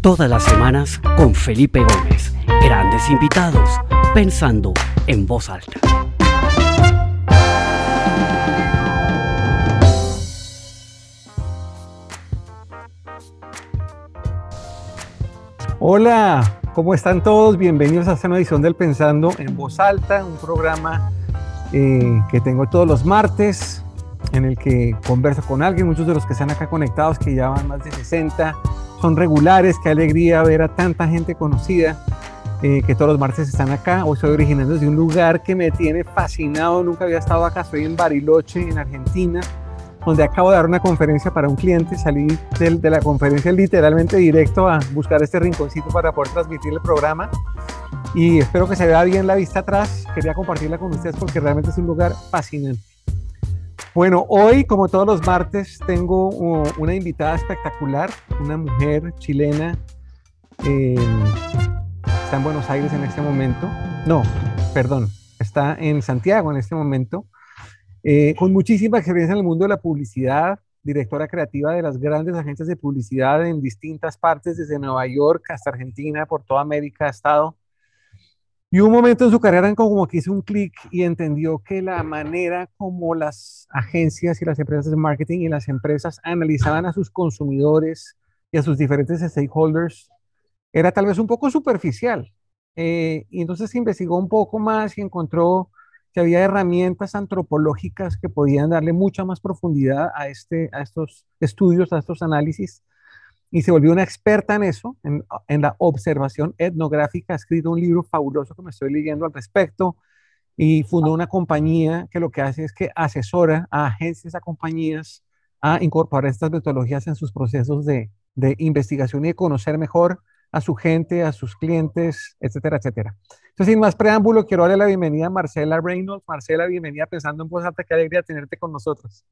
Todas las semanas con Felipe Gómez. Grandes invitados, pensando en voz alta. Hola, ¿cómo están todos? Bienvenidos a esta edición del Pensando en Voz Alta, un programa eh, que tengo todos los martes en el que converso con alguien, muchos de los que están acá conectados, que ya van más de 60, son regulares, qué alegría ver a tanta gente conocida eh, que todos los martes están acá. Hoy estoy originando de un lugar que me tiene fascinado, nunca había estado acá, estoy en Bariloche, en Argentina, donde acabo de dar una conferencia para un cliente, salí de la conferencia literalmente directo a buscar este rinconcito para poder transmitir el programa y espero que se vea bien la vista atrás, quería compartirla con ustedes porque realmente es un lugar fascinante. Bueno, hoy, como todos los martes, tengo una invitada espectacular, una mujer chilena. Eh, está en Buenos Aires en este momento. No, perdón, está en Santiago en este momento. Eh, con muchísima experiencia en el mundo de la publicidad, directora creativa de las grandes agencias de publicidad en distintas partes, desde Nueva York hasta Argentina, por toda América ha estado. Y un momento en su carrera como que hizo un clic y entendió que la manera como las agencias y las empresas de marketing y las empresas analizaban a sus consumidores y a sus diferentes stakeholders era tal vez un poco superficial. Eh, y entonces investigó un poco más y encontró que había herramientas antropológicas que podían darle mucha más profundidad a, este, a estos estudios, a estos análisis y se volvió una experta en eso, en, en, la observación etnográfica. Ha escrito un libro fabuloso que me estoy leyendo al respecto y fundó una compañía que lo que hace es que asesora a agencias, a compañías a incorporar estas metodologías en sus procesos de, de investigación y de conocer mejor a su gente, a sus clientes, etcétera, etcétera. Entonces, sin más preámbulo, quiero darle la bienvenida a Marcela Reynolds. Marcela, bienvenida pensando en voz alta, qué alegría tenerte con nosotros.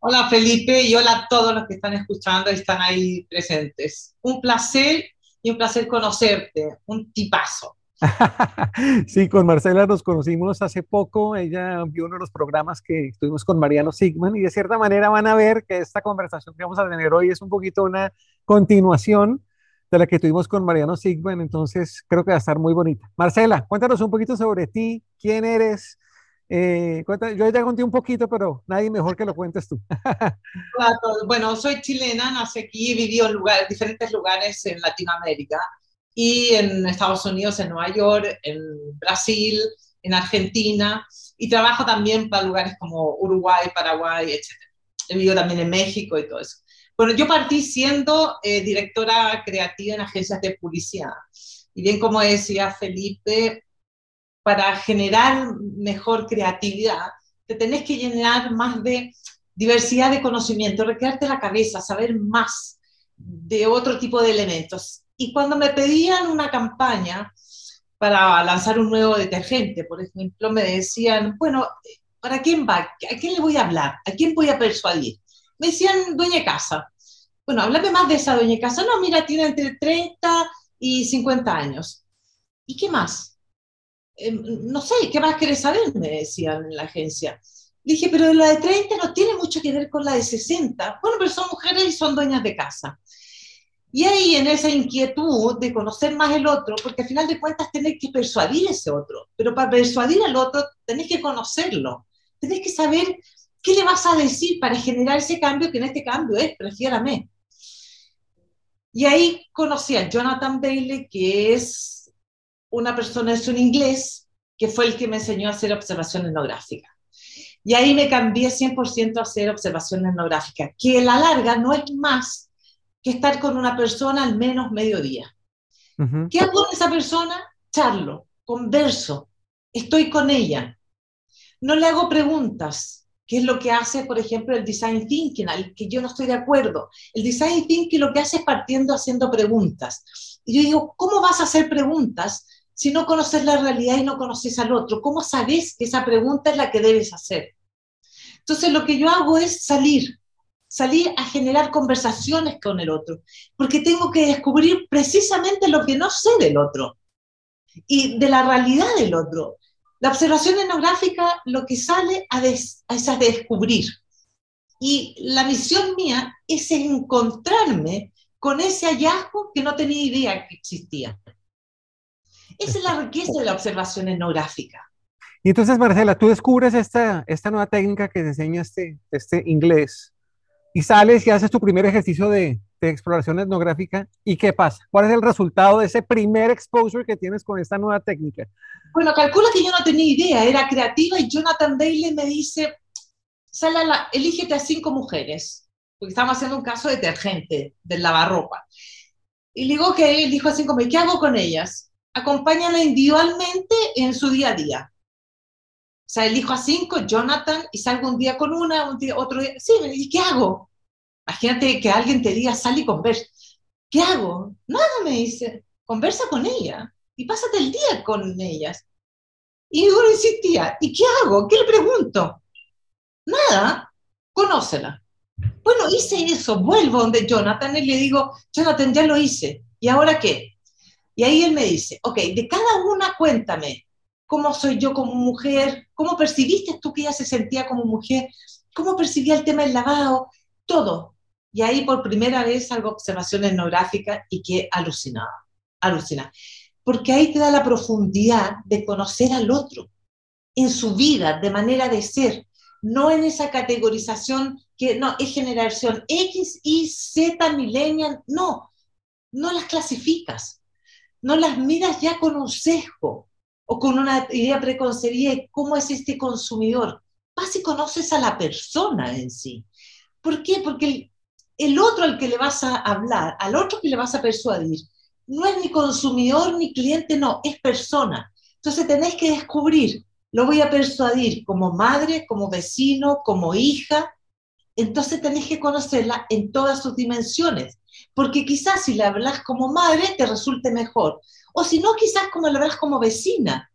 Hola Felipe y hola a todos los que están escuchando y están ahí presentes. Un placer y un placer conocerte, un tipazo. sí, con Marcela nos conocimos hace poco, ella vio uno de los programas que estuvimos con Mariano Sigman y de cierta manera van a ver que esta conversación que vamos a tener hoy es un poquito una continuación de la que tuvimos con Mariano Sigman, entonces creo que va a estar muy bonita. Marcela, cuéntanos un poquito sobre ti, quién eres, eh, yo ya conté un poquito, pero nadie mejor que lo cuentes tú. bueno, soy chilena, nací aquí, viví en diferentes lugares en Latinoamérica y en Estados Unidos, en Nueva York, en Brasil, en Argentina y trabajo también para lugares como Uruguay, Paraguay, etc. He vivido también en México y todo eso. Bueno, yo partí siendo eh, directora creativa en agencias de publicidad. Y bien como decía Felipe, para generar mejor creatividad, te tenés que llenar más de diversidad de conocimiento, recrearte la cabeza, saber más de otro tipo de elementos. Y cuando me pedían una campaña para lanzar un nuevo detergente, por ejemplo, me decían, bueno, ¿para quién va? ¿A quién le voy a hablar? ¿A quién voy a persuadir? Me decían, dueña casa. Bueno, háblame más de esa dueña casa. No, mira, tiene entre 30 y 50 años. ¿Y qué más? Em, no sé, ¿qué más querés saber? Me decían en la agencia. Le dije, pero la de 30 no tiene mucho que ver con la de 60. Bueno, pero son mujeres y son dueñas de casa. Y ahí en esa inquietud de conocer más el otro, porque al final de cuentas tenés que persuadir a ese otro, pero para persuadir al otro tenés que conocerlo, tenés que saber qué le vas a decir para generar ese cambio, que en este cambio es prefiérame. Y ahí conocí a Jonathan Bailey, que es una persona, es un inglés, que fue el que me enseñó a hacer observación etnográfica. Y ahí me cambié 100% a hacer observación etnográfica, que a la larga no es más que estar con una persona al menos mediodía. ¿Qué hago con esa persona? Charlo, converso, estoy con ella. No le hago preguntas, que es lo que hace, por ejemplo, el design thinking, al que yo no estoy de acuerdo. El design thinking lo que hace es partiendo haciendo preguntas. Y yo digo, ¿cómo vas a hacer preguntas si no conoces la realidad y no conoces al otro? ¿Cómo sabes que esa pregunta es la que debes hacer? Entonces lo que yo hago es salir, salir a generar conversaciones con el otro, porque tengo que descubrir precisamente lo que no sé del otro y de la realidad del otro. La observación etnográfica lo que sale a es a descubrir. Y la misión mía es encontrarme con ese hallazgo que no tenía idea que existía. Esa es la riqueza de la observación etnográfica. Y entonces, Marcela, tú descubres esta, esta nueva técnica que te enseña este, este inglés y sales y haces tu primer ejercicio de, de exploración etnográfica. ¿Y qué pasa? ¿Cuál es el resultado de ese primer exposure que tienes con esta nueva técnica? Bueno, calcula que yo no tenía idea, era creativa y Jonathan Bailey me dice, sale la, elígete a cinco mujeres, porque estamos haciendo un caso detergente del lavarropa. Y le digo que él dijo a cinco ¿qué hago con ellas? Acompáñala individualmente en su día a día. O sea, elijo a cinco, Jonathan, y salgo un día con una, otro día. Sí, ¿y qué hago? Imagínate que alguien te diga, sal y conversa. ¿Qué hago? Nada, me dice, conversa con ella y pásate el día con ellas. Y uno insistía, ¿y qué hago? ¿Qué le pregunto? Nada, conócela. Bueno, hice eso, vuelvo donde Jonathan y le digo, Jonathan, ya lo hice, ¿y ahora qué? Y ahí él me dice, ok, de cada una cuéntame, ¿cómo soy yo como mujer? ¿Cómo percibiste tú que ella se sentía como mujer? ¿Cómo percibía el tema del lavado? Todo. Y ahí por primera vez hago observación etnográfica y que alucinaba, alucina. Porque ahí te da la profundidad de conocer al otro en su vida, de manera de ser, no en esa categorización que no es generación X, Y, Z, millennial, no, no las clasificas, no las miras ya con un sesgo o con una idea preconcebida de cómo es este consumidor. Vas y conoces a la persona en sí. ¿Por qué? Porque el otro al que le vas a hablar, al otro que le vas a persuadir, no es ni consumidor ni cliente, no, es persona. Entonces tenés que descubrir, lo voy a persuadir como madre, como vecino, como hija. Entonces tenés que conocerla en todas sus dimensiones, porque quizás si le hablas como madre te resulte mejor, o si no, quizás como le hablas como vecina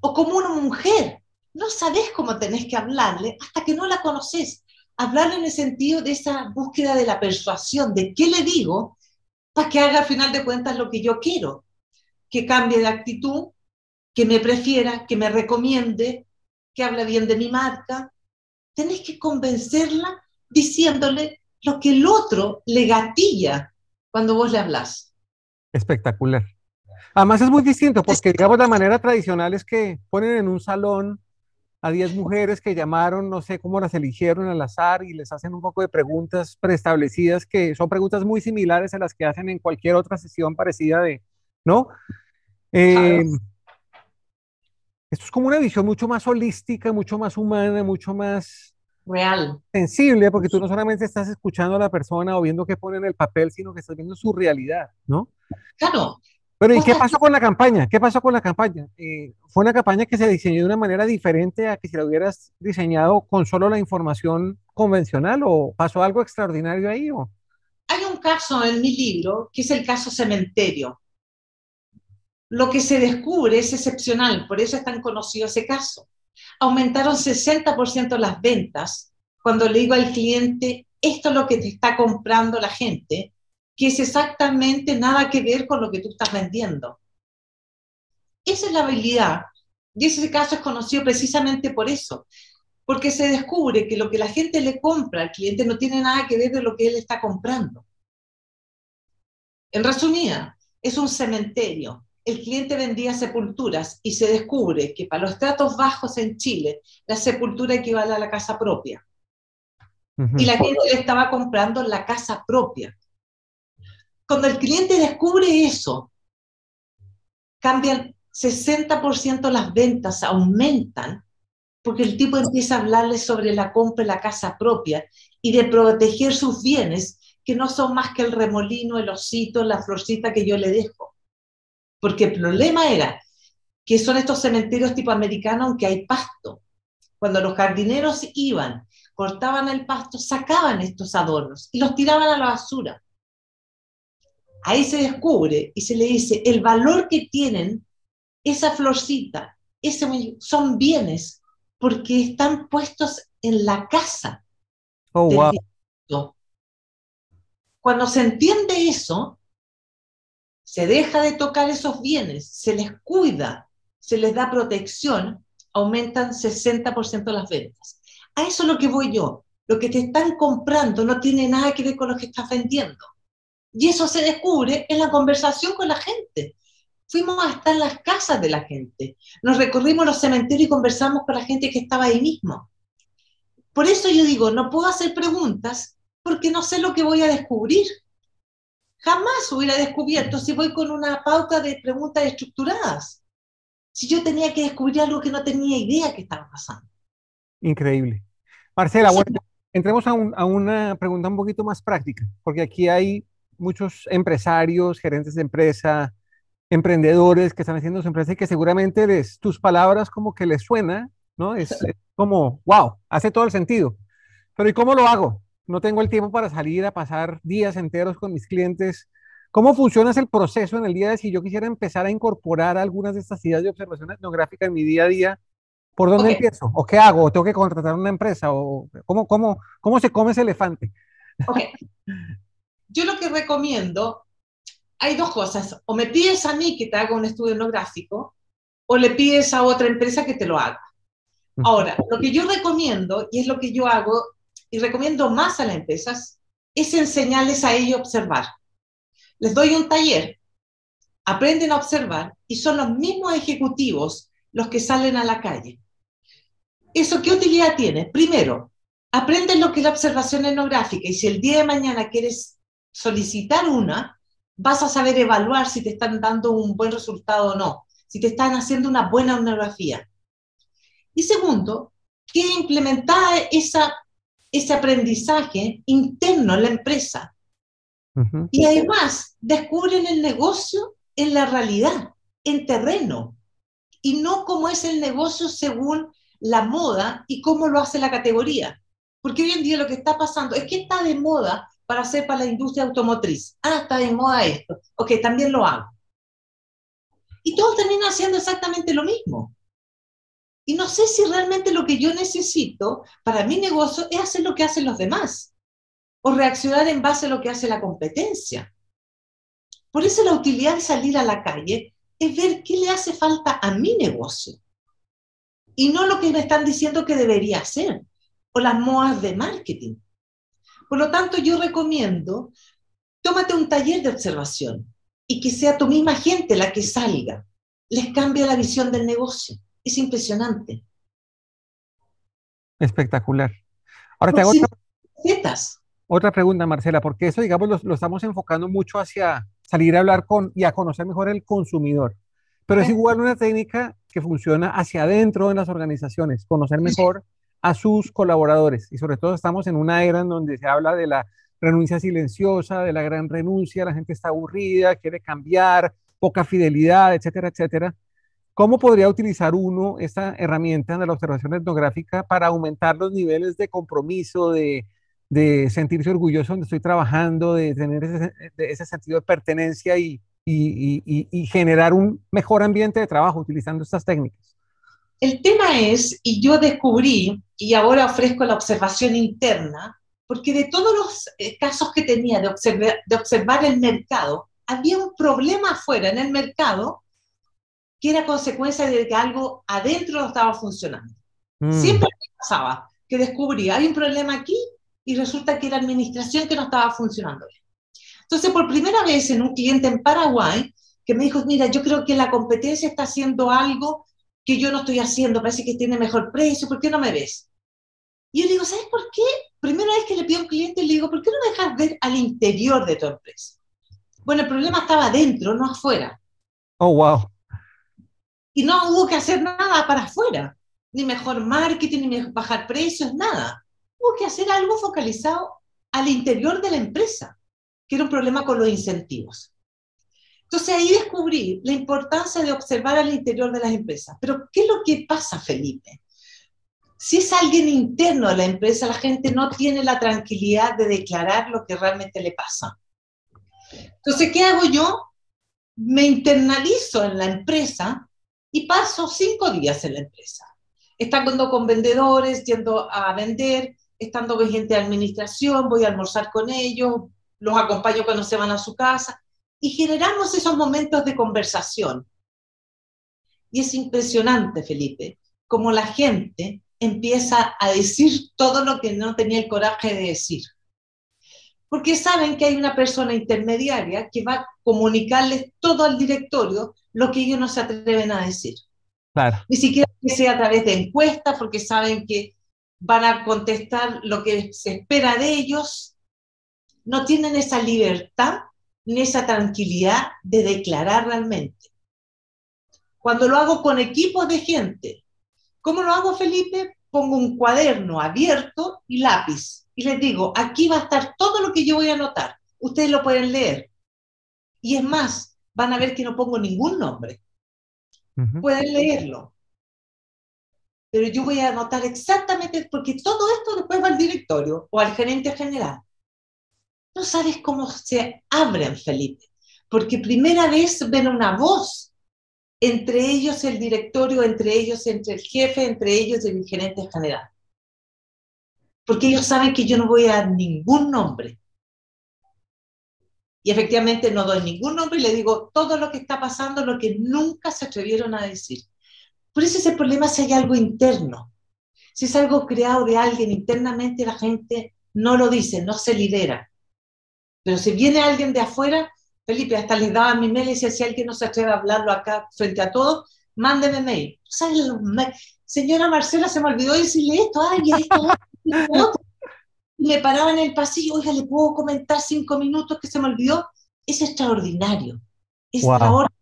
o como una mujer. No sabes cómo tenés que hablarle hasta que no la conoces hablar en el sentido de esa búsqueda de la persuasión, de qué le digo para que haga al final de cuentas lo que yo quiero, que cambie de actitud, que me prefiera, que me recomiende, que hable bien de mi marca. Tenés que convencerla diciéndole lo que el otro le gatilla cuando vos le hablas. Espectacular. Además es muy distinto porque, digamos, la manera tradicional es que ponen en un salón a 10 mujeres que llamaron, no sé cómo las eligieron al azar y les hacen un poco de preguntas preestablecidas que son preguntas muy similares a las que hacen en cualquier otra sesión parecida de, ¿no? Eh, esto es como una visión mucho más holística, mucho más humana, mucho más real, sensible, porque tú no solamente estás escuchando a la persona o viendo qué pone en el papel, sino que estás viendo su realidad, ¿no? Claro, bueno, ¿y qué pasó con la campaña? ¿Qué pasó con la campaña? Eh, ¿Fue una campaña que se diseñó de una manera diferente a que si la hubieras diseñado con solo la información convencional o pasó algo extraordinario ahí? O? Hay un caso en mi libro que es el caso cementerio. Lo que se descubre es excepcional, por eso es tan conocido ese caso. Aumentaron 60% las ventas cuando le digo al cliente, esto es lo que te está comprando la gente, que es exactamente nada que ver con lo que tú estás vendiendo. Esa es la habilidad. Y ese caso es conocido precisamente por eso, porque se descubre que lo que la gente le compra al cliente no tiene nada que ver de lo que él está comprando. En resumida, es un cementerio. El cliente vendía sepulturas y se descubre que para los tratos bajos en Chile, la sepultura equivale a la casa propia. Y la gente le estaba comprando la casa propia. Cuando el cliente descubre eso, cambian 60% las ventas, aumentan, porque el tipo empieza a hablarle sobre la compra de la casa propia y de proteger sus bienes, que no son más que el remolino, el osito, la florcita que yo le dejo. Porque el problema era que son estos cementerios tipo americano, aunque hay pasto. Cuando los jardineros iban, cortaban el pasto, sacaban estos adornos y los tiraban a la basura ahí se descubre y se le dice el valor que tienen esa florcita, ese, son bienes porque están puestos en la casa. Oh, wow. Cuando se entiende eso, se deja de tocar esos bienes, se les cuida, se les da protección, aumentan 60% las ventas. A eso es lo que voy yo. Lo que te están comprando no tiene nada que ver con lo que estás vendiendo Y eso se descubre en la conversación con la gente. Fuimos hasta las casas de la gente, nos recorrimos los cementerios y conversamos con la gente que estaba ahí mismo. Por eso yo digo, no puedo hacer preguntas porque no sé lo que voy a descubrir. Jamás hubiera descubierto si voy con una pauta de preguntas estructuradas. Si yo tenía que descubrir algo que no tenía idea que estaba pasando. Increíble. Marcela, bueno, entremos a, a, una pregunta un poquito más práctica, porque aquí hay muchos empresarios, gerentes de empresa, emprendedores que están haciendo su empresa y que seguramente les, tus palabras como que les suena, ¿no? Es, es como, wow, hace todo el sentido. Pero ¿y cómo lo hago? No tengo el tiempo para salir a pasar días enteros con mis clientes. ¿Cómo funciona el proceso en el día de si yo quisiera empezar a incorporar algunas de estas ideas de observación etnográfica en mi día a día? ¿Por dónde Ok. empiezo? ¿O qué hago? ¿O tengo que contratar una empresa? ¿O cómo, cómo, cómo se come ese elefante? Yo lo que recomiendo, hay dos cosas. O me pides a mí que te haga un estudio etnográfico, o le pides a otra empresa que te lo haga. Ahora, lo que yo recomiendo, y es lo que yo hago, y recomiendo más a las empresas, es enseñarles a ellos a observar. Les doy un taller, aprenden a observar, y son los mismos ejecutivos los que salen a la calle. ¿Eso qué utilidad tiene? Primero, aprendes lo que es la observación etnográfica, y si el día de mañana quieres solicitar una, vas a saber evaluar si te están dando un buen resultado o no, si te están haciendo una buena etnografía. Y segundo, que implementar esa, ese aprendizaje interno en la empresa. Ujú. Y además, descubren el negocio en la realidad, en terreno, y no cómo es el negocio según la moda y cómo lo hace la categoría. Porque hoy en día lo que está pasando es que está de moda para hacer para la industria automotriz. Ah, está de moda esto. Ok, también lo hago. Y todos terminan haciendo exactamente lo mismo. Y no sé si realmente lo que yo necesito para mi negocio es hacer lo que hacen los demás o reaccionar en base a lo que hace la competencia. Por eso la utilidad de salir a la calle es ver qué le hace falta a mi negocio y no lo que me están diciendo que debería hacer o las modas de marketing. Por lo tanto, yo recomiendo, tómate un taller de observación y que sea tu misma gente la que salga. Les cambia la visión del negocio. Es impresionante. Espectacular. Ahora te hago otra, pregunta, Marcela, porque eso, digamos, lo, lo estamos enfocando mucho hacia salir a hablar con y a conocer mejor el consumidor. Pero es igual una técnica que funciona hacia adentro en las organizaciones, conocer mejor a sus colaboradores. Y sobre todo estamos en una era en donde se habla de la renuncia silenciosa, de la gran renuncia, la gente está aburrida, quiere cambiar, poca fidelidad, etcétera, etcétera. ¿Cómo podría utilizar uno esta herramienta de la observación etnográfica para aumentar los niveles de compromiso, de, de sentirse orgulloso donde estoy trabajando, de tener ese, de ese sentido de pertenencia y, y, y, y, generar un mejor ambiente de trabajo utilizando estas técnicas? El tema es, y yo descubrí, y ahora ofrezco la observación interna, porque de todos los eh, casos que tenía de observar, de observar el mercado, había un problema afuera en el mercado que era consecuencia de que algo adentro no estaba funcionando. Mm. Siempre pasaba que descubría, hay un problema aquí y resulta que era administración que no estaba funcionando bien. Entonces, por primera vez en un cliente en Paraguay, que me dijo, mira, yo creo que la competencia está haciendo algo que yo no estoy haciendo, parece que tiene mejor precio, ¿por qué no me ves? Y yo le digo, ¿sabes por qué? Primera vez que le pido a un cliente, le digo, ¿por qué no me dejas ver al interior de tu empresa? Bueno, el problema estaba adentro, no afuera. Oh, wow. Y no hubo que hacer nada para afuera, ni mejor marketing, ni bajar precios, nada. Hubo que hacer algo focalizado al interior de la empresa, que era un problema con los incentivos. Entonces ahí descubrí la importancia de observar al interior de las empresas. Pero ¿qué es lo que pasa, Felipe? Si es alguien interno a la empresa, la gente no tiene la tranquilidad de declarar lo que realmente le pasa. Entonces, ¿qué hago yo? Me internalizo en la empresa y paso cinco días en la empresa. Estando con vendedores, yendo a vender, estando con gente de administración, voy a almorzar con ellos, los acompaño cuando se van a su casa y generamos esos momentos de conversación. Y es impresionante, Felipe, como la gente empieza a decir todo lo que no tenía el coraje de decir. porque saben que hay una persona intermediaria que va a comunicarles todo al directorio lo que ellos no se atreven a decir. Claro. Ni siquiera que sea a través de encuestas, porque saben que van a contestar lo que se espera de ellos. No tienen esa libertad ni esa tranquilidad de declarar realmente. Cuando lo hago con equipos de gente, ¿cómo lo hago, Felipe? Pongo un cuaderno abierto y lápiz y les digo, aquí va a estar todo lo que yo voy a anotar. Ustedes lo pueden leer. Y es más, van a ver que no pongo ningún nombre. Pueden leerlo. Pero yo voy a anotar exactamente, porque todo esto después va al directorio o al gerente general. No sabes cómo se abren, Felipe, porque primera vez ven una voz entre ellos el directorio, entre ellos, entre el jefe, entre ellos el gerente general. Porque ellos saben que yo no voy a dar ningún nombre. Y efectivamente no doy ningún nombre y le digo todo lo que está pasando, lo que nunca se atrevieron a decir. Por eso ese problema si hay algo interno. Si es algo creado de alguien internamente, la gente no lo dice, no se lidera. Pero si viene alguien de afuera, Felipe, hasta les daba mi mail y decía, si alguien no se atreve a hablarlo acá frente a todos, mándeme mail. Señora Marcela, se me olvidó decirle esto, ay, esto, esto, me paraba en el pasillo, oiga, ¿le puedo comentar cinco minutos que se me olvidó? Es extraordinario. Es extraordinario.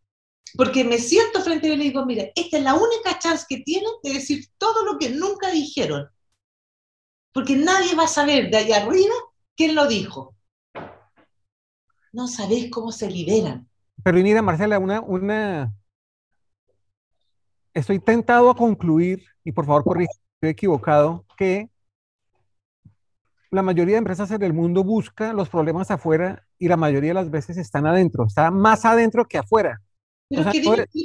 Porque me siento frente a él y digo, mira, esta es la única chance que tienen de decir todo lo que nunca dijeron. Porque nadie va a saber de allá arriba quién lo dijo no sabés cómo se liberan. Pero mira, Marcela, una, una... Estoy tentado a concluir, y por favor corrija, estoy equivocado, que la mayoría de empresas en el mundo busca los problemas afuera y la mayoría de las veces están adentro, está más adentro que afuera.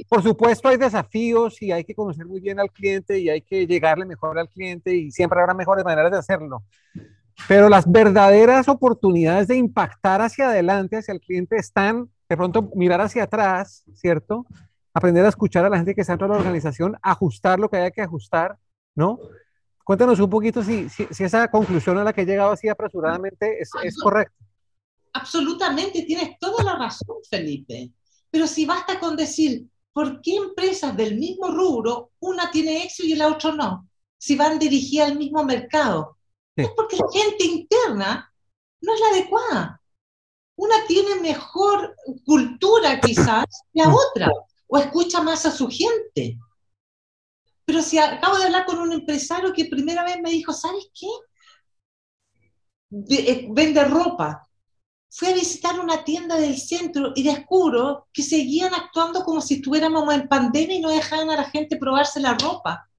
por, supuesto hay desafíos y hay que conocer muy bien al cliente y hay que llegarle mejor al cliente y siempre habrá mejores maneras de hacerlo. Pero las verdaderas oportunidades de impactar hacia adelante, hacia el cliente, están de pronto mirar hacia atrás, ¿cierto? Aprender a escuchar a la gente que está dentro de la organización, ajustar lo que haya que ajustar, ¿no? Cuéntanos un poquito si, si, esa conclusión a la que he llegado así apresuradamente es, es correcta. Absolutamente, tienes toda la razón, Felipe. Pero si basta con decir, ¿por qué empresas del mismo rubro, una tiene éxito y la otra no? Si van dirigidas al mismo mercado. Es porque la gente interna no es la adecuada. Una tiene mejor cultura quizás que la otra, o escucha más a su gente. Pero si acabo de hablar con un empresario que primera vez me dijo, ¿sabes qué? Eh, vende ropa. Fui a visitar una tienda del centro y descubro que seguían actuando como si estuviéramos en pandemia y no dejaban a la gente probarse la ropa.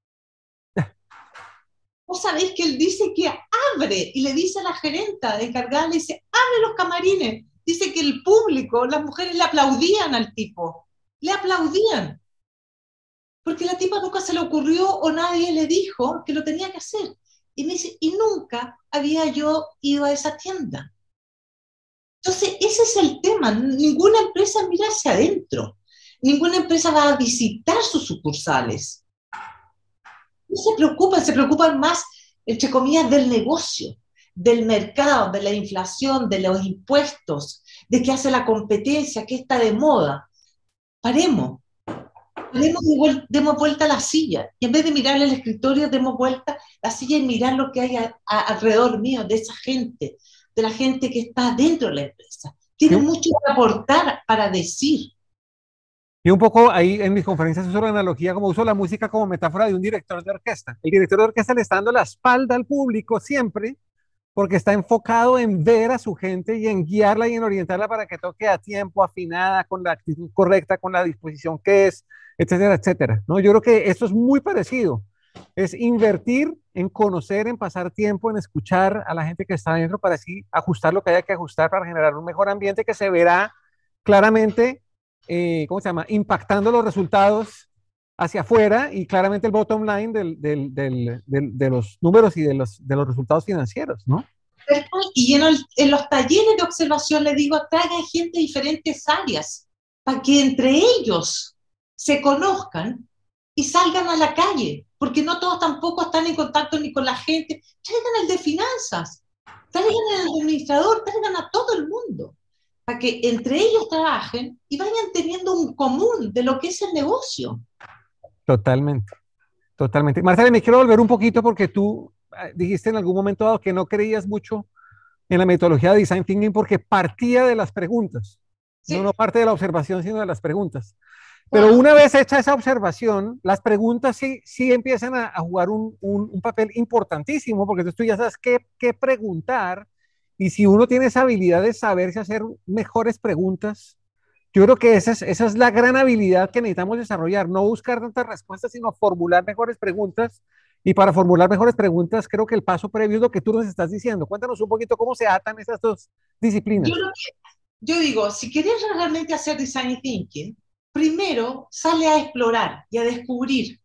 Vos sabéis que él dice que abre y le dice a la gerenta encargada, le dice, abre los camarines. Dice que el público, las mujeres le aplaudían al tipo, le aplaudían. Porque la tipa nunca se le ocurrió o nadie le dijo que lo tenía que hacer. Y dice, y nunca había yo ido a esa tienda. Entonces, ese es el tema. Ninguna empresa mira hacia adentro. Ninguna empresa va a visitar sus sucursales no se preocupan, se preocupan más, entre comillas, del negocio, del mercado, de la inflación, de los impuestos, de qué hace la competencia, qué está de moda. Paremos, paremos y demos vuelta a la silla. Y en vez de mirar el escritorio, demos vuelta a la silla y mirar lo que hay alrededor mío, de esa gente, de la gente que está dentro de la empresa. Tiene mucho que aportar para decir. Y un poco ahí en mis conferencias uso la analogía como uso la música como metáfora de un director de orquesta. El director de orquesta le está dando la espalda al público siempre porque está enfocado en ver a su gente y en guiarla y en orientarla para que toque a tiempo, afinada, con la actitud correcta, con la disposición que es, etcétera, etcétera. ¿no? Yo creo que esto es muy parecido. Es invertir en conocer, en pasar tiempo, en escuchar a la gente que está dentro para así ajustar lo que haya que ajustar para generar un mejor ambiente que se verá claramente eh, ¿cómo se llama? Impactando los resultados hacia afuera y claramente el bottom line del, del, del, de los números y de los, de los resultados financieros, ¿no? Y en, en, los talleres de observación le digo, traigan gente de diferentes áreas para que entre ellos se conozcan y salgan a la calle, porque no todos tampoco están en contacto ni con la gente. Traigan el de finanzas, traigan al administrador, traigan a todo el mundo, para que entre ellos trabajen y vayan teniendo un común de lo que es el negocio. Totalmente, totalmente. Marcela, me quiero volver un poquito porque tú eh, dijiste en algún momento dado que no creías mucho en la metodología de Design Thinking porque partía de las preguntas. No, no parte de la observación, sino de las preguntas. Pero una vez hecha esa observación, las preguntas sí, sí empiezan a, jugar un, un, papel importantísimo, porque tú ya sabes qué, qué, preguntar, y si uno tiene esa habilidad de saberse hacer mejores preguntas, yo creo que esa es, esa es la gran habilidad que necesitamos desarrollar, no buscar tantas respuestas, sino formular mejores preguntas. Y para formular mejores preguntas, creo que el paso previo es lo que tú nos estás diciendo. Cuéntanos un poquito cómo se atan esas dos disciplinas. Yo, yo digo, si quieres realmente hacer design thinking, primero sale a explorar y a descubrir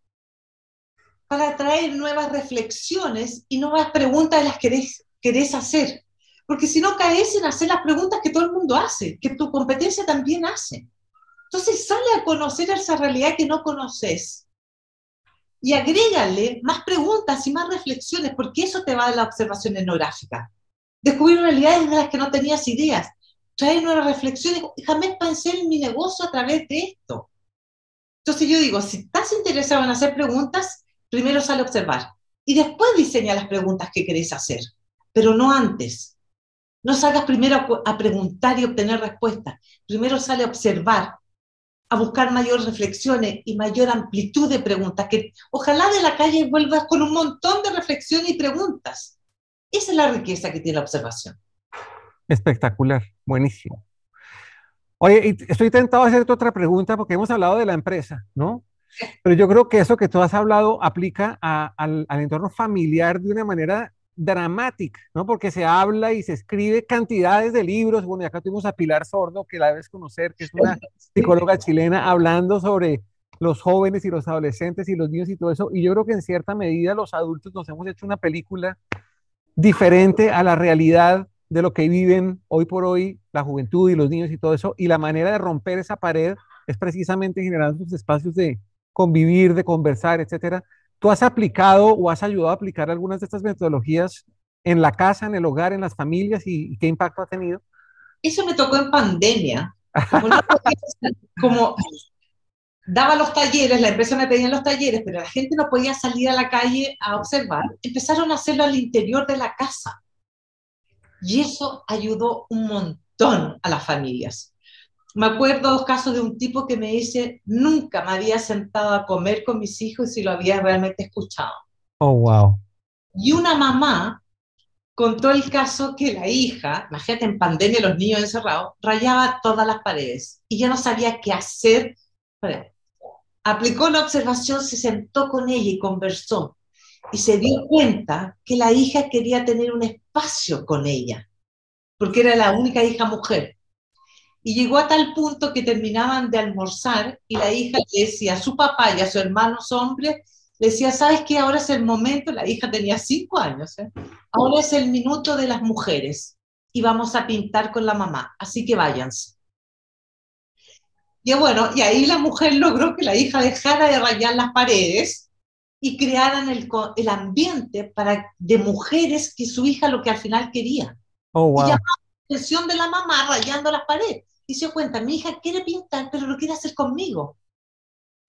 para traer nuevas reflexiones y nuevas preguntas de las que querés, querés hacer. Porque si no caes en hacer las preguntas que todo el mundo hace, que tu competencia también hace. Entonces sale a conocer esa realidad que no conoces y agrégale más preguntas y más reflexiones, porque eso te va a la observación etnográfica. Descubrir realidades de las que no tenías ideas trae nuevas reflexiones. Jamás pensé en mi negocio a través de esto. Entonces yo digo, si estás interesado en hacer preguntas, primero sale a observar y después diseña las preguntas que querés hacer, pero no antes. No salgas primero a, preguntar y obtener respuestas. Primero sale a observar, a buscar mayor reflexiones y mayor amplitud de preguntas, que ojalá de la calle vuelvas con un montón de reflexiones y preguntas. Esa es la riqueza que tiene la observación. Espectacular, buenísimo. Oye, estoy tentado a hacerte otra pregunta porque hemos hablado de la empresa, ¿no? Pero yo creo que eso que tú has hablado aplica al, entorno familiar de una manera dramática, ¿no? Porque se habla y se escribe cantidades de libros. Bueno, y acá tuvimos a Pilar Sordo, que la debes conocer, que es una psicóloga chilena, hablando sobre los jóvenes y los adolescentes y los niños y todo eso. Y yo creo que en cierta medida los adultos nos hemos hecho una película diferente a la realidad de lo que viven hoy por hoy la juventud y los niños y todo eso, y la manera de romper esa pared es precisamente generando esos espacios de convivir, de conversar, etcétera. ¿Tú has aplicado o has ayudado a aplicar algunas de estas metodologías en la casa, en el hogar, en las familias y, qué impacto ha tenido? Eso me tocó en pandemia. Como, daba los talleres, la empresa me pedía los talleres, pero la gente no podía salir a la calle a observar. Empezaron a hacerlo al interior de la casa. Y eso ayudó un montón a las familias. Me acuerdo dos casos de un tipo que me dice, nunca me había sentado a comer con mis hijos y lo había realmente escuchado. Oh, wow. Y una mamá contó el caso que la hija, imagínate en pandemia los niños encerrados, rayaba todas las paredes y ya no sabía qué hacer. Aplicó la observación, se sentó con ella y conversó y se dio cuenta que la hija quería tener un espacio con ella, porque era la única hija mujer. Y llegó a tal punto que terminaban de almorzar y la hija le decía a su papá y a su hermano hombre, le decía, ¿sabes qué? Ahora es el momento, la hija tenía cinco años, ¿eh? ahora es el minuto de las mujeres y vamos a pintar con la mamá, así que váyanse. Y bueno, y ahí la mujer logró que la hija dejara de rayar las paredes y crearan el, el ambiente para, de mujeres que su hija lo que al final quería. Oh, wow. Y la atención de la mamá rayando las paredes. Y se cuenta, mi hija quiere pintar, pero lo quiere hacer conmigo.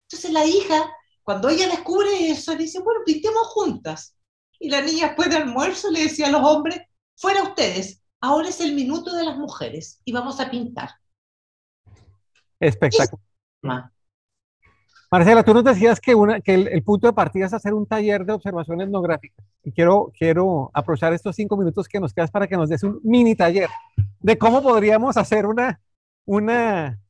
Entonces la hija, cuando ella descubre eso, le dice, bueno, pintemos juntas. Y la niña después del almuerzo le decía a los hombres, fuera ustedes, ahora es el minuto de las mujeres y vamos a pintar. Espectacular. Marcela, tú nos decías que, el, punto de partida es hacer un taller de observación etnográfica. Y quiero, quiero aprovechar estos cinco minutos que nos quedas para que nos des un mini taller de cómo podríamos hacer una, una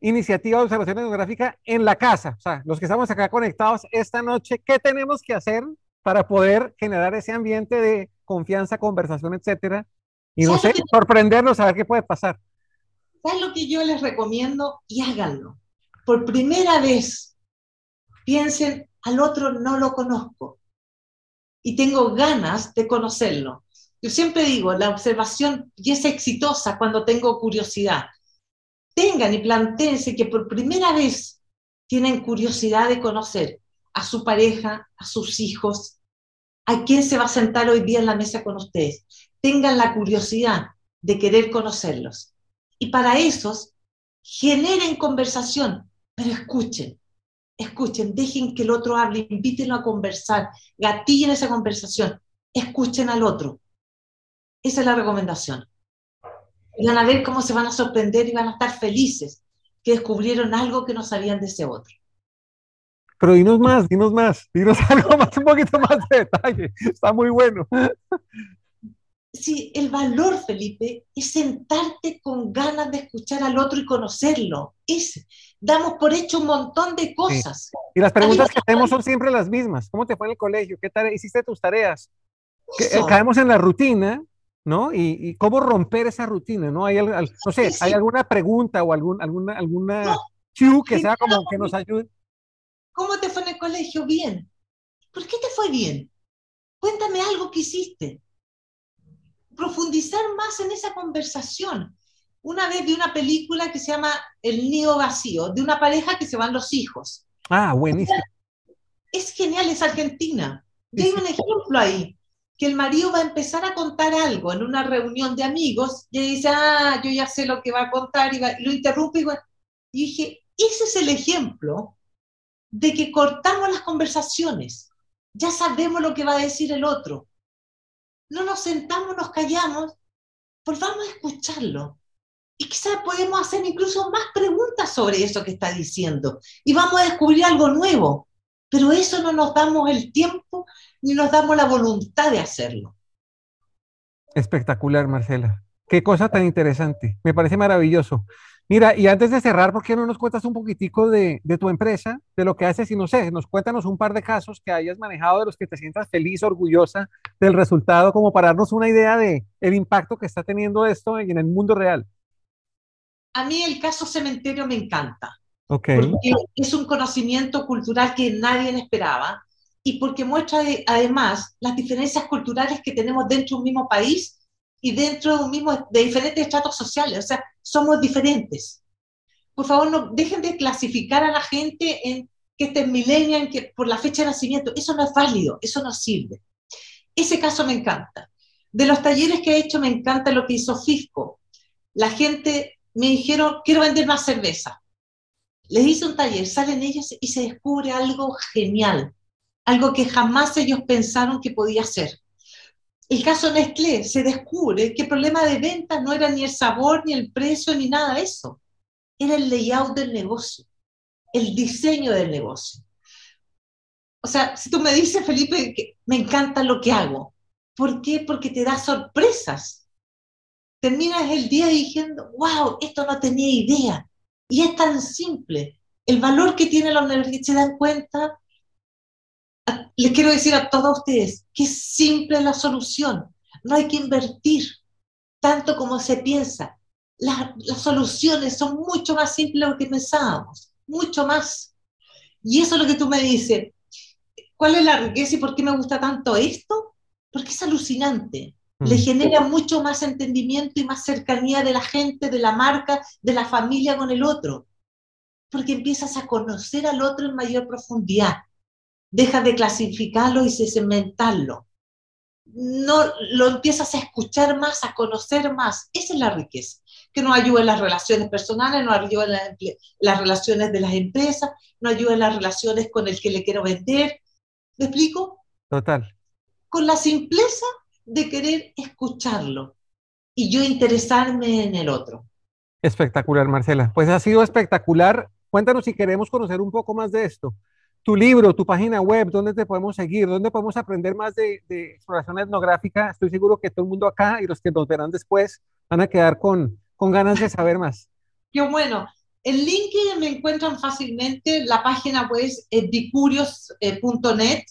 iniciativa de observación etnográfica en la casa. O sea, los que estamos acá conectados esta noche, ¿qué tenemos que hacer para poder generar ese ambiente de confianza, conversación, etcétera? Y no sé, sorprendernos a ver qué puede pasar. ¿Sabes lo que yo les recomiendo? Y háganlo. Por primera vez piensen, al otro no lo conozco y tengo ganas de conocerlo. Yo siempre digo, la observación y es exitosa cuando tengo curiosidad. Tengan y planteense que por primera vez tienen curiosidad de conocer a su pareja, a sus hijos, a quién se va a sentar hoy día en la mesa con ustedes. tengan la curiosidad de querer conocerlos. Y para esos, generen conversación, pero escuchen, escuchen, dejen que el otro hable, invítenlo a conversar, gatillen esa conversación, escuchen al otro. Esa es la recomendación. Y van a ver cómo se van a sorprender y van a estar felices que descubrieron algo que no sabían de ese otro. Pero dinos más, dinos más, dinos algo más, un poquito más de detalle. Está muy bueno. Sí, el valor, Felipe, es sentarte con ganas de escuchar al otro y conocerlo. Es, damos por hecho un montón de cosas. Y las preguntas que hacemos son siempre las mismas. ¿Cómo te fue en el colegio? ¿Qué tal hiciste tus tareas? Que, caemos en la rutina, ¿no? Y, cómo romper esa rutina, ¿no? Hay, no sé, ¿hay alguna pregunta o algún, alguna, alguna que sea como que nos ayude? ¿Cómo te fue en el colegio? Bien. ¿Por qué te fue bien? Cuéntame algo que hiciste. Profundizar más en esa conversación. Una vez vi una película que se llama El nido vacío, de una pareja que se van los hijos. Ah, buenísimo. Es genial, es Argentina. Y hay un ejemplo ahí, que el marido va a empezar a contar algo en una reunión de amigos y dice, ah, yo ya sé lo que va a contar y, lo interrumpe y, y dije, ese es el ejemplo de que cortamos las conversaciones. Ya sabemos lo que va a decir el otro. No nos sentamos, nos callamos, volvamos a escucharlo. Y quizás podemos hacer incluso más preguntas sobre eso que está diciendo. Y vamos a descubrir algo nuevo. Pero eso no nos damos el tiempo ni nos damos la voluntad de hacerlo. Espectacular, Marcela. Qué cosa tan interesante. Me parece maravilloso. Mira, y antes de cerrar, ¿por qué no nos cuentas un poquitico de, tu empresa, de lo que haces? Y no sé, nos cuéntanos un par de casos que hayas manejado de los que te sientas feliz, orgullosa del resultado, como para darnos una idea de el impacto que está teniendo esto en el mundo real. A mí el caso cementerio me encanta. Okay. Porque es un conocimiento cultural que nadie esperaba y porque muestra además las diferencias culturales que tenemos dentro de un mismo país y dentro de un mismo, de diferentes estratos sociales. O sea, somos diferentes. Por favor, no dejen de clasificar a la gente en que este es millennial, que por la fecha de nacimiento. Eso no es válido, eso no sirve. Ese caso me encanta. De los talleres que he hecho, me encanta lo que hizo Fisco. La gente me dijeron, quiero vender más cerveza. Les hice un taller, salen ellos y se descubre algo genial, algo que jamás ellos pensaron que podía ser. El caso Nestlé se descubre que el problema de venta no era ni el sabor, ni el precio, ni nada de eso. Era el layout del negocio, el diseño del negocio. O sea, si tú me dices, Felipe, que me encanta lo que hago, ¿por qué? Porque te da sorpresas. Terminas el día diciendo, wow, esto no tenía idea. Y es tan simple. El valor que tiene la universidad, se dan cuenta les quiero decir a todos ustedes que es simple la solución. No hay que invertir tanto como se piensa. las soluciones son mucho más simples de lo que pensábamos, mucho más. Y eso es lo que tú me dices. ¿Cuál es la riqueza y por qué me gusta tanto esto? Porque es alucinante. Le mm. genera mucho más entendimiento y más cercanía de la gente, de la marca, de la familia con el otro. Porque empiezas a conocer al otro en mayor profundidad dejas de clasificarlo y segmentarlo. No lo empiezas a escuchar más, a conocer más. Esa es la riqueza, que nos ayuda en las relaciones personales, nos ayuda en las relaciones de las empresas, nos ayuda en las relaciones con el que le quiero vender. ¿Me explico? Total. Con la simpleza de querer escucharlo y yo interesarme en el otro. Espectacular, Marcela. Pues ha sido espectacular. Cuéntanos si queremos conocer un poco más de esto tu libro, tu página web, dónde te podemos seguir, dónde podemos aprender más de, exploración etnográfica. Estoy seguro que todo el mundo acá y los que nos verán después van a quedar con, con ganas de saber más. Qué bueno. En LinkedIn me encuentran fácilmente. La página web es bicurios.net,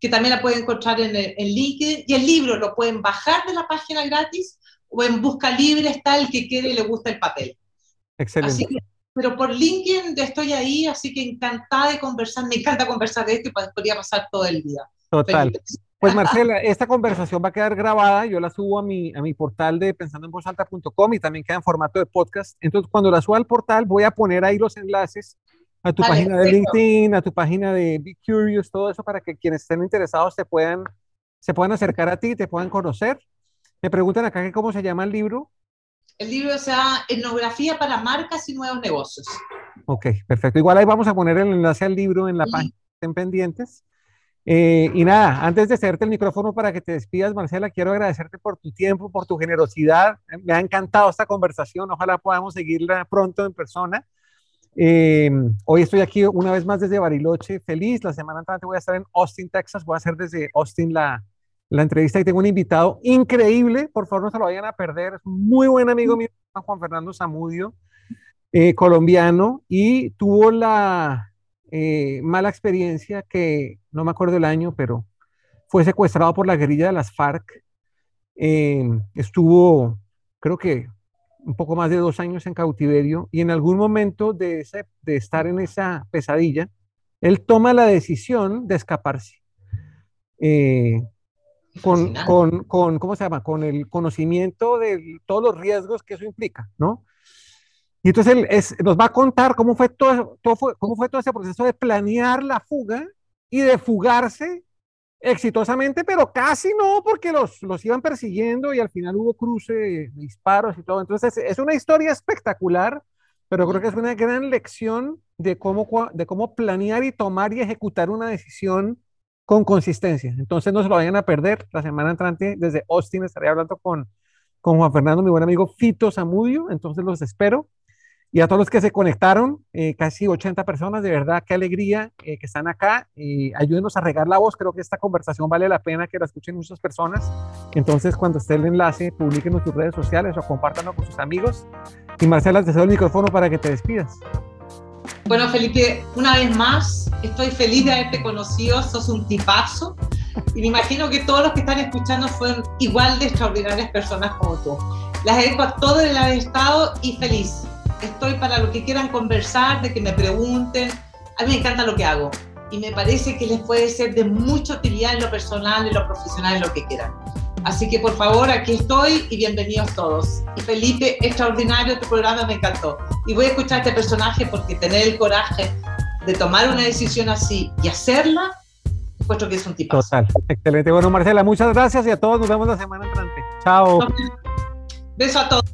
que también la pueden encontrar en, en LinkedIn. Y el libro lo pueden bajar de la página gratis o en Busca Libre está el que quiere y le gusta el papel. Excelente pero por LinkedIn estoy ahí, así que encantada de conversar, me encanta conversar de esto y podría pasar todo el día. Total. Pues Marcela, esta conversación va a quedar grabada, yo la subo a mi, a mi portal de pensandoenvozalta.com y también queda en formato de podcast. Entonces, cuando la suba al portal, voy a poner ahí los enlaces a tu página de LinkedIn, a tu página de Be Curious, todo eso para que quienes estén interesados se puedan, se puedan acercar a ti, te puedan conocer Me preguntan acá que cómo se llama el libro. El libro se llama Etnografía para marcas y nuevos negocios. Ok, perfecto. Igual ahí vamos a poner el enlace al libro en la página, estén pendientes. Eh, y nada, antes de cederte el micrófono para que te despidas, Marcela, quiero agradecerte por tu tiempo, por tu generosidad. Me ha encantado esta conversación. Ojalá podamos seguirla pronto en persona. Eh, hoy estoy aquí una vez más desde Bariloche, feliz. La semana entrante voy a estar en Austin, Texas. Voy a hacer desde Austin la, la entrevista y tengo un invitado increíble. Por favor, no se lo vayan a perder. Es un muy buen amigo mío, Juan Fernando Zamudio, eh, colombiano, y tuvo la eh, mala experiencia que no me acuerdo el año, pero fue secuestrado por la guerrilla de las FARC. estuvo, creo que un poco más de dos años en cautiverio y en algún momento de, ese, de estar en esa pesadilla, él toma la decisión de escaparse. Eh, con, con, con, ¿cómo se llama? Con el conocimiento de todos los riesgos que eso implica, ¿no? Y entonces él es, nos va a contar cómo fue, todo, todo fue, cómo fue todo ese proceso de planear la fuga y de fugarse exitosamente, pero casi no, porque los, los iban persiguiendo y al final hubo cruce disparos y todo. Entonces es una historia espectacular, pero creo que es una gran lección de cómo, de cómo planear y tomar y ejecutar una decisión con consistencia. Entonces no se lo vayan a perder. La semana entrante desde Austin estaré hablando con, con Juan Fernando, mi buen amigo Fito Zamudio. Entonces los espero. Y a todos los que se conectaron, eh, casi 80 personas, de verdad, qué alegría eh, que están acá. y ayúdenos a regar la voz, creo que esta conversación vale la pena que la escuchen muchas personas. Entonces, cuando esté el enlace, publiquen en tus redes sociales o compártanlo con sus amigos. Y Marcela, te cedo el micrófono para que te despidas. Bueno, Felipe, una vez más, estoy feliz de haberte conocido, sos un tipazo. Y me imagino que todos los que están escuchando fueron igual de extraordinarias personas como tú. Las dejo a todos el estado y feliz estoy para lo que quieran conversar, de que me pregunten. A mí me encanta lo que hago y me parece que les puede ser de mucha utilidad en lo personal, en lo profesional, en lo que quieran. Así que por favor, aquí estoy y bienvenidos todos. Y Felipe, extraordinario tu programa, me encantó. Y voy a escuchar a este personaje porque tener el coraje de tomar una decisión así y hacerla, puesto que es un tipo. Total, excelente. Bueno, Marcela, muchas gracias y a todos nos vemos la semana entrante. Chao. Beso a todos.